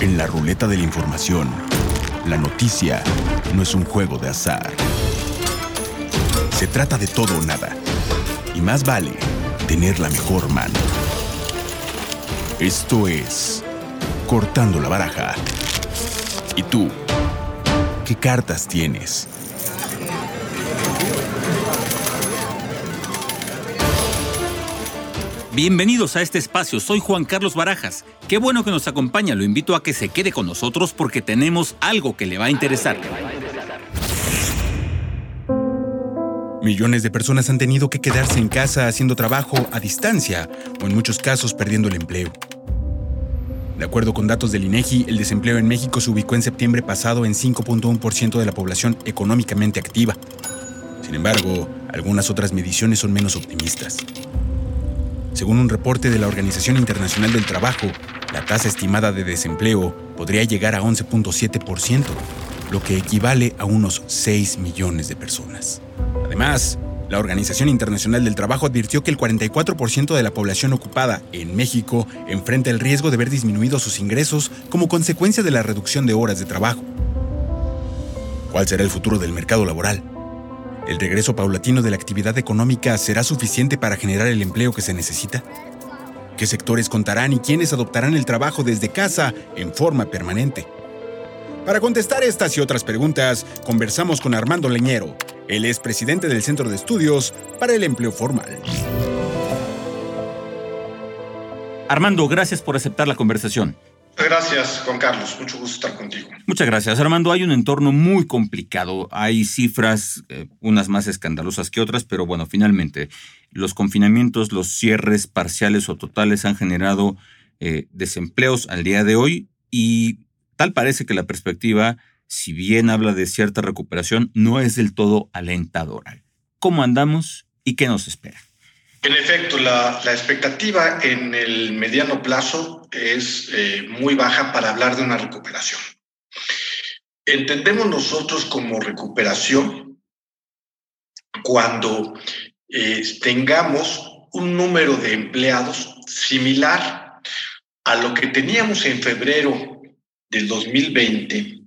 En la ruleta de la información, la noticia no es un juego de azar. Se trata de todo o nada. Y más vale tener la mejor mano. Esto es Cortando la Baraja. ¿Y tú? ¿Qué cartas tienes? Bienvenidos a este espacio, soy Juan Carlos Barajas. Qué bueno que nos acompaña, lo invito a que se quede con nosotros porque tenemos algo que le va a interesar. Millones de personas han tenido que quedarse en casa haciendo trabajo a distancia o en muchos casos perdiendo el empleo. De acuerdo con datos del INEGI, el desempleo en México se ubicó en septiembre pasado en 5.1% de la población económicamente activa. Sin embargo, algunas otras mediciones son menos optimistas. Según un reporte de la Organización Internacional del Trabajo, la tasa estimada de desempleo podría llegar a 11.7%, lo que equivale a unos 6 millones de personas. Además, la Organización Internacional del Trabajo advirtió que el 44% de la población ocupada en México enfrenta el riesgo de ver disminuidos sus ingresos como consecuencia de la reducción de horas de trabajo. ¿Cuál será el futuro del mercado laboral? ¿El regreso paulatino de la actividad económica será suficiente para generar el empleo que se necesita? ¿Qué sectores contarán y quiénes adoptarán el trabajo desde casa en forma permanente? Para contestar estas y otras preguntas, conversamos con Armando Leñero. Él es presidente del Centro de Estudios para el Empleo Formal. Armando, gracias por aceptar la conversación. Gracias, Juan Carlos. Mucho gusto estar contigo. Muchas gracias, Armando. Hay un entorno muy complicado. Hay cifras, eh, unas más escandalosas que otras, pero bueno, finalmente, los confinamientos, los cierres parciales o totales han generado eh, desempleos al día de hoy y tal parece que la perspectiva, si bien habla de cierta recuperación, no es del todo alentadora. ¿Cómo andamos y qué nos espera? En efecto, la, expectativa en el mediano plazo es eh, muy baja para hablar de una recuperación. Entendemos nosotros como recuperación cuando eh, tengamos un número de empleados similar a lo que teníamos en febrero del 2020,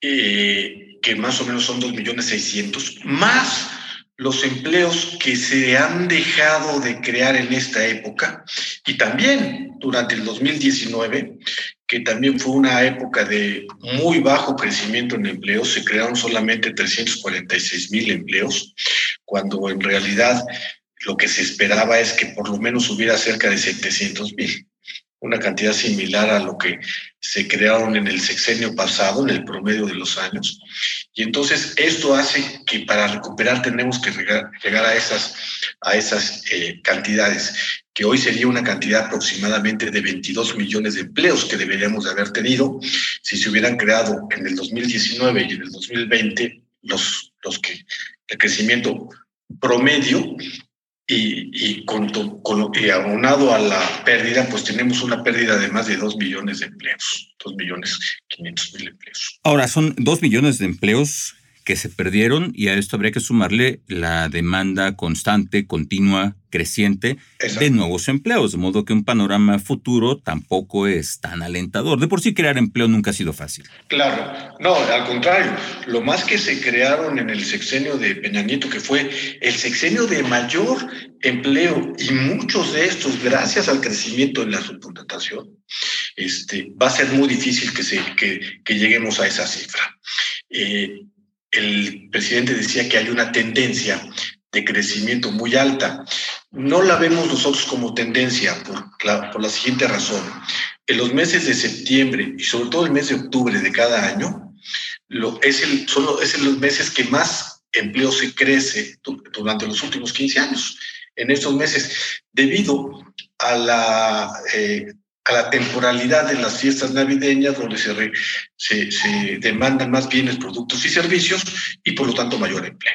eh, que más o menos son 2.600.000, más los empleos que se han dejado de crear en esta época y también durante el 2019, que también fue una época de muy bajo crecimiento en empleos, se crearon solamente 346 mil empleos, cuando en realidad lo que se esperaba es que por lo menos hubiera cerca de 700 mil una cantidad similar a lo que se crearon en el sexenio pasado, en el promedio de los años. Y entonces esto hace que para recuperar tenemos que llegar, a esas, a esas eh, cantidades, que hoy sería una cantidad aproximadamente de 22 millones de empleos que deberíamos de haber tenido si se hubieran creado en el 2019 y en el 2020 los, los que el crecimiento promedio y, con, con, y abonado a la pérdida, pues tenemos una pérdida de más de 2 millones de empleos, 2 millones 500 mil empleos. Ahora, son 2 millones de empleos que se perdieron y a esto habría que sumarle la demanda constante, continua, creciente de nuevos empleos, de modo que un panorama futuro tampoco es tan alentador. De por sí crear empleo nunca ha sido fácil. Claro, no, al contrario, lo más que se crearon en el sexenio de Peña Nieto, que fue el sexenio de mayor empleo y muchos de estos, gracias al crecimiento en la subcontratación, este, va a ser muy difícil que, se, que, que lleguemos a esa cifra. Eh, el presidente decía que hay una tendencia de crecimiento muy alta. No la vemos nosotros como tendencia por la, siguiente razón. En los meses de septiembre y sobre todo el mes de octubre de cada año, es, el, son es los meses que más empleo se crece durante los últimos 15 años. En estos meses, debido a la eh, a la temporalidad de las fiestas navideñas, donde se, se, demandan más bienes, productos y servicios y por lo tanto mayor empleo.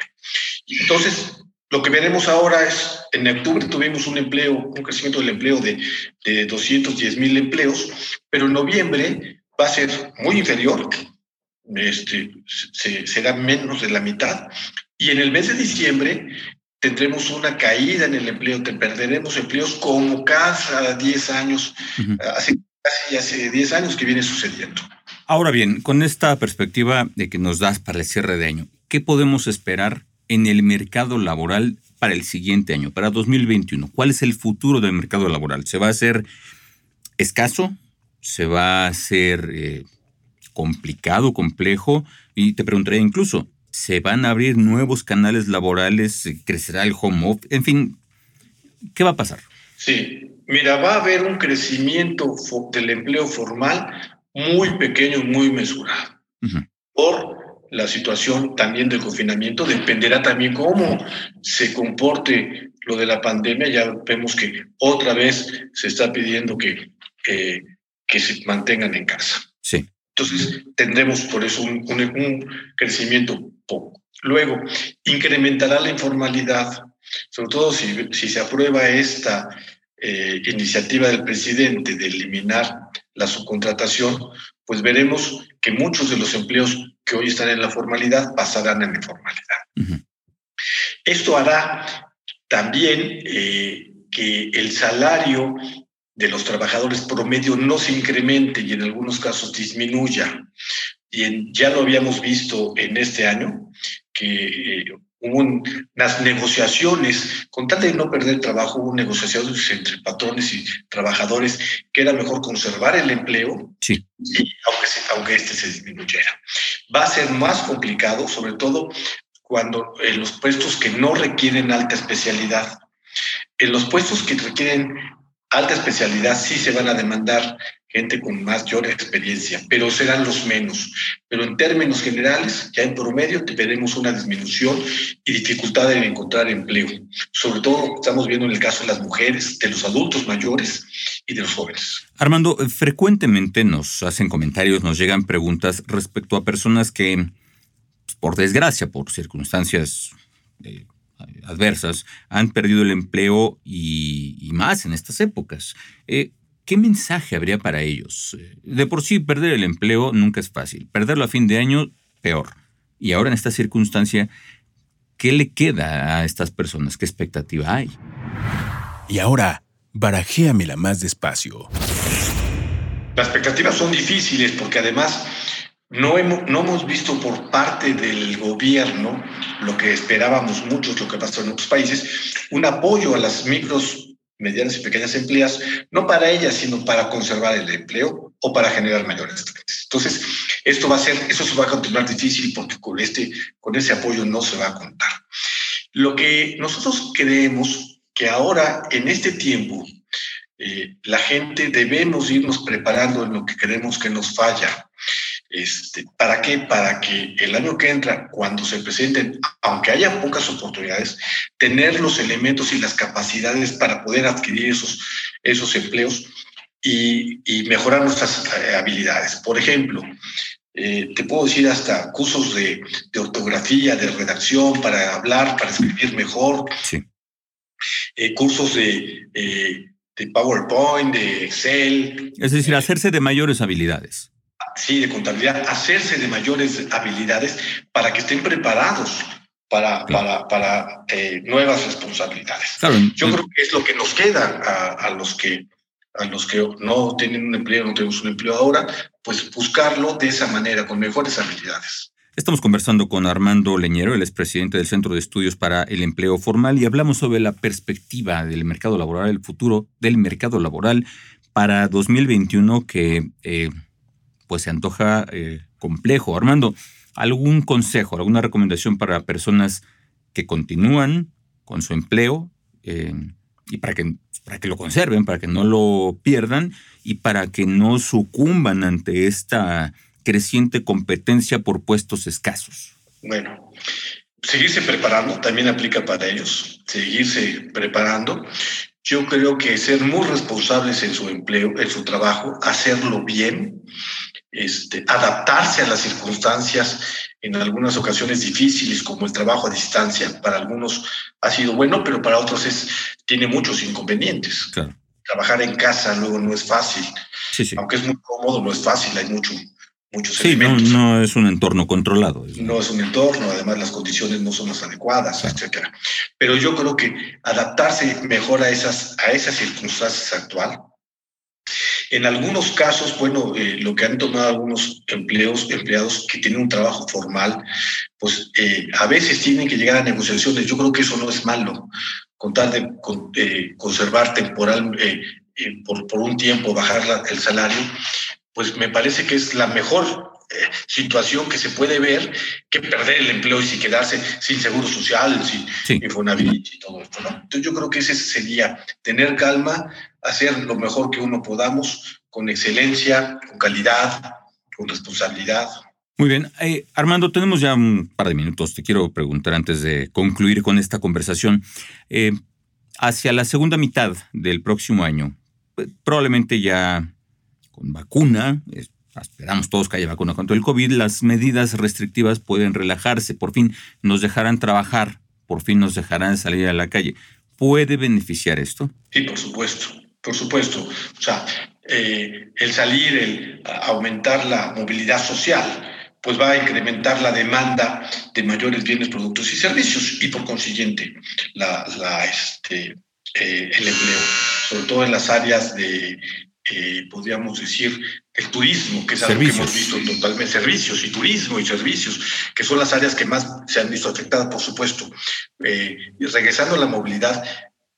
Entonces, lo que veremos ahora es, en octubre tuvimos un empleo, un crecimiento del empleo de, de 210 mil empleos, pero en noviembre va a ser muy inferior, este, será menos de la mitad, y en el mes de diciembre tendremos una caída en el empleo, te perderemos empleos como cada 10 años. Hace casi hace 10 años que viene sucediendo. Ahora bien, con esta perspectiva de que nos das para el cierre de año, ¿qué podemos esperar en el mercado laboral para el siguiente año, para 2021? ¿Cuál es el futuro del mercado laboral? ¿Se va a hacer escaso? ¿Se va a hacer eh, complicado, complejo? Y te preguntaría incluso, ¿se van a abrir nuevos canales laborales? ¿Crecerá el home office? En fin, ¿qué va a pasar? Sí, mira, va a haber un crecimiento del empleo formal muy pequeño, muy mesurado. Por la situación también del confinamiento, dependerá también cómo se comporte lo de la pandemia. Ya vemos que otra vez se está pidiendo que, que se mantengan en casa. Sí. Entonces, tendremos por eso un, un, crecimiento poco. Luego, incrementará la informalidad, sobre todo si, si se aprueba esta eh, iniciativa del presidente de eliminar la subcontratación, pues veremos que muchos de los empleos que hoy están en la formalidad pasarán en la informalidad. Esto hará también eh, que el salario de los trabajadores promedio no se incremente y en algunos casos disminuya. Y ya lo habíamos visto en este año, que eh, hubo unas negociaciones, con tal de no perder trabajo, hubo negociaciones entre patrones y trabajadores que era mejor conservar el empleo, sí. aunque, aunque este se disminuyera. Va a ser más complicado, sobre todo cuando en los puestos que no requieren alta especialidad. En los puestos que requieren alta especialidad sí se van a demandar gente con mayor experiencia, pero serán los menos. Pero en términos generales, ya en promedio veremos una disminución y dificultad en encontrar empleo. Sobre todo estamos viendo en el caso de las mujeres, de los adultos mayores y de los jóvenes. Armando, frecuentemente nos hacen comentarios, nos llegan preguntas respecto a personas que, pues, por desgracia, por circunstancias eh, adversas, han perdido el empleo y, más en estas épocas. Eh, ¿Qué mensaje habría para ellos? De por sí, perder el empleo nunca es fácil. Perderlo a fin de año, peor. Y ahora en esta circunstancia, ¿qué le queda a estas personas? ¿Qué expectativa hay? Y ahora, barajéamela más despacio. Las expectativas son difíciles porque además no hemos, no hemos visto por parte del gobierno lo que esperábamos muchos, lo que pasó en otros países, un apoyo a las micros medianas y pequeñas empleas, no para ellas, sino para conservar el empleo o para generar mayores Entonces, esto va a ser, eso se va a continuar difícil porque con este, con ese apoyo no se va a contar. Lo que nosotros creemos que ahora, en este tiempo, eh, la gente debemos irnos preparando en lo que creemos que nos falla. Este, ¿Para qué? Para que el año que entra, cuando se presenten, aunque haya pocas oportunidades, tener los elementos y las capacidades para poder adquirir esos, esos empleos y, mejorar nuestras eh, habilidades. Por ejemplo, eh, te puedo decir hasta cursos de, ortografía, de redacción, para hablar, para escribir mejor. Eh, cursos de, de PowerPoint, de Excel. Es decir, hacerse de mayores habilidades sí, de contabilidad, hacerse de mayores habilidades para que estén preparados para, para, para eh, nuevas responsabilidades. Yo creo que es lo que nos queda a, a, los que a los que no tienen un empleo, no tenemos un empleo ahora, pues buscarlo de esa manera, con mejores habilidades. Estamos conversando con Armando Leñero, el expresidente del Centro de Estudios para el Empleo Formal, y hablamos sobre la perspectiva del mercado laboral, el futuro del mercado laboral para 2021, que eh, pues se antoja eh, complejo. Armando, ¿algún consejo, alguna recomendación para personas que continúan con su empleo eh, y para que, para que lo conserven, para que no lo pierdan y para que no sucumban ante esta creciente competencia por puestos escasos? Bueno, seguirse preparando también aplica para ellos, seguirse preparando. Yo creo que ser muy responsables en su empleo, en su trabajo, hacerlo bien, este, adaptarse a las circunstancias en algunas ocasiones difíciles, como el trabajo a distancia. Para algunos ha sido bueno, pero para otros es, tiene muchos inconvenientes. Trabajar en casa luego no es fácil. Aunque es muy cómodo, no es fácil, hay mucho, muchos sí, No, no es un entorno controlado. No es un entorno, además las condiciones no son las adecuadas, etcétera. Pero yo creo que adaptarse mejor a esas, a esas circunstancias actual En algunos casos, bueno, eh, lo que han tomado algunos empleos, empleados que tienen un trabajo formal, pues eh, a veces tienen que llegar a negociaciones. Yo creo que eso no es malo, con tal de conservar temporal, por, un tiempo, bajar el salario, pues me parece que es la mejor eh, situación que se puede ver que perder el empleo y si quedarse sin seguro social, sin sí. y todo esto. ¿no? Entonces yo creo que ese sería tener calma, hacer lo mejor que uno podamos, con excelencia, con calidad, con responsabilidad. Muy bien. Eh, Armando, tenemos ya un par de minutos. Te quiero preguntar antes de concluir con esta conversación. Eh, hacia la segunda mitad del próximo año, pues, probablemente ya con vacuna, esperamos todos que haya vacuna contra el COVID, las medidas restrictivas pueden relajarse, por fin nos dejarán trabajar, por fin nos dejarán salir a la calle. ¿Puede beneficiar esto? Sí, por supuesto, por supuesto. O sea, eh, el salir, el aumentar la movilidad social, pues va a incrementar la demanda de mayores bienes, productos y servicios y por consiguiente la, este, eh, el empleo, sobre todo en las áreas de eh, podríamos decir, el turismo, que es algo que hemos visto totalmente, servicios y turismo y servicios, que son las áreas que más se han visto afectadas, por supuesto. Eh, y regresando a la movilidad,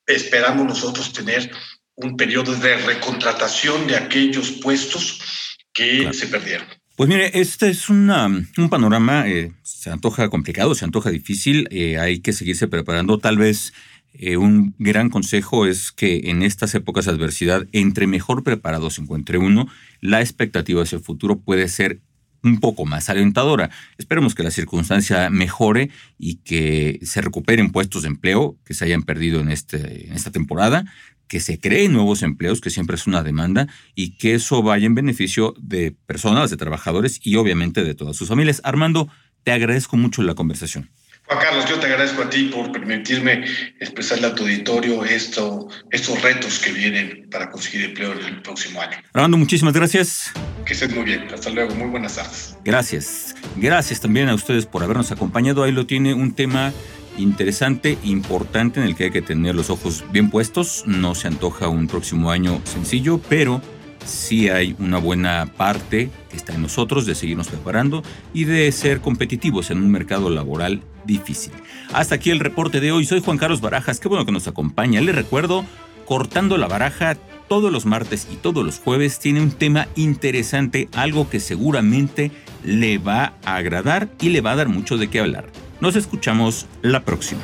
esperamos nosotros tener un periodo de recontratación de aquellos puestos que se perdieron. Pues mire, este es una, un panorama, eh, se antoja complicado, se antoja difícil, hay que seguirse preparando, tal vez eh, un gran consejo es que en estas épocas de adversidad, entre mejor preparados se encuentre uno, la expectativa hacia el futuro puede ser un poco más alentadora. Esperemos que la circunstancia mejore y que se recuperen puestos de empleo que se hayan perdido en, este, en esta temporada, que se creen nuevos empleos, que siempre es una demanda, y que eso vaya en beneficio de personas, de trabajadores y obviamente de todas sus familias. Armando, te agradezco mucho la conversación. Juan Carlos, yo te agradezco a ti por permitirme expresarle a tu auditorio esto, estos retos que vienen para conseguir empleo en el próximo año. Armando, muchísimas gracias. Que estés muy bien. Hasta luego. Muy buenas tardes. Gracias. Gracias también a ustedes por habernos acompañado. Ahí lo tiene un tema interesante, importante, en el que hay que tener los ojos bien puestos. No se antoja un próximo año sencillo, pero sí hay una buena parte que está en nosotros de seguirnos preparando y de ser competitivos en un mercado laboral difícil. Hasta aquí el reporte de hoy. Soy Juan Carlos Barajas. Qué bueno que nos acompaña. Le recuerdo, cortando la baraja todos los martes y todos los jueves tiene un tema interesante, algo que seguramente le va a agradar y le va a dar mucho de qué hablar. Nos escuchamos la próxima.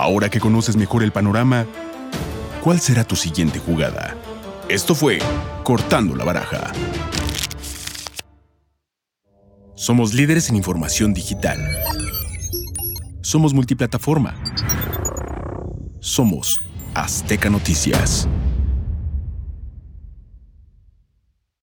Ahora que conoces mejor el panorama, ¿cuál será tu siguiente jugada? Esto fue Cortando la Baraja. Somos líderes en información digital. Somos multiplataforma. Somos Azteca Noticias.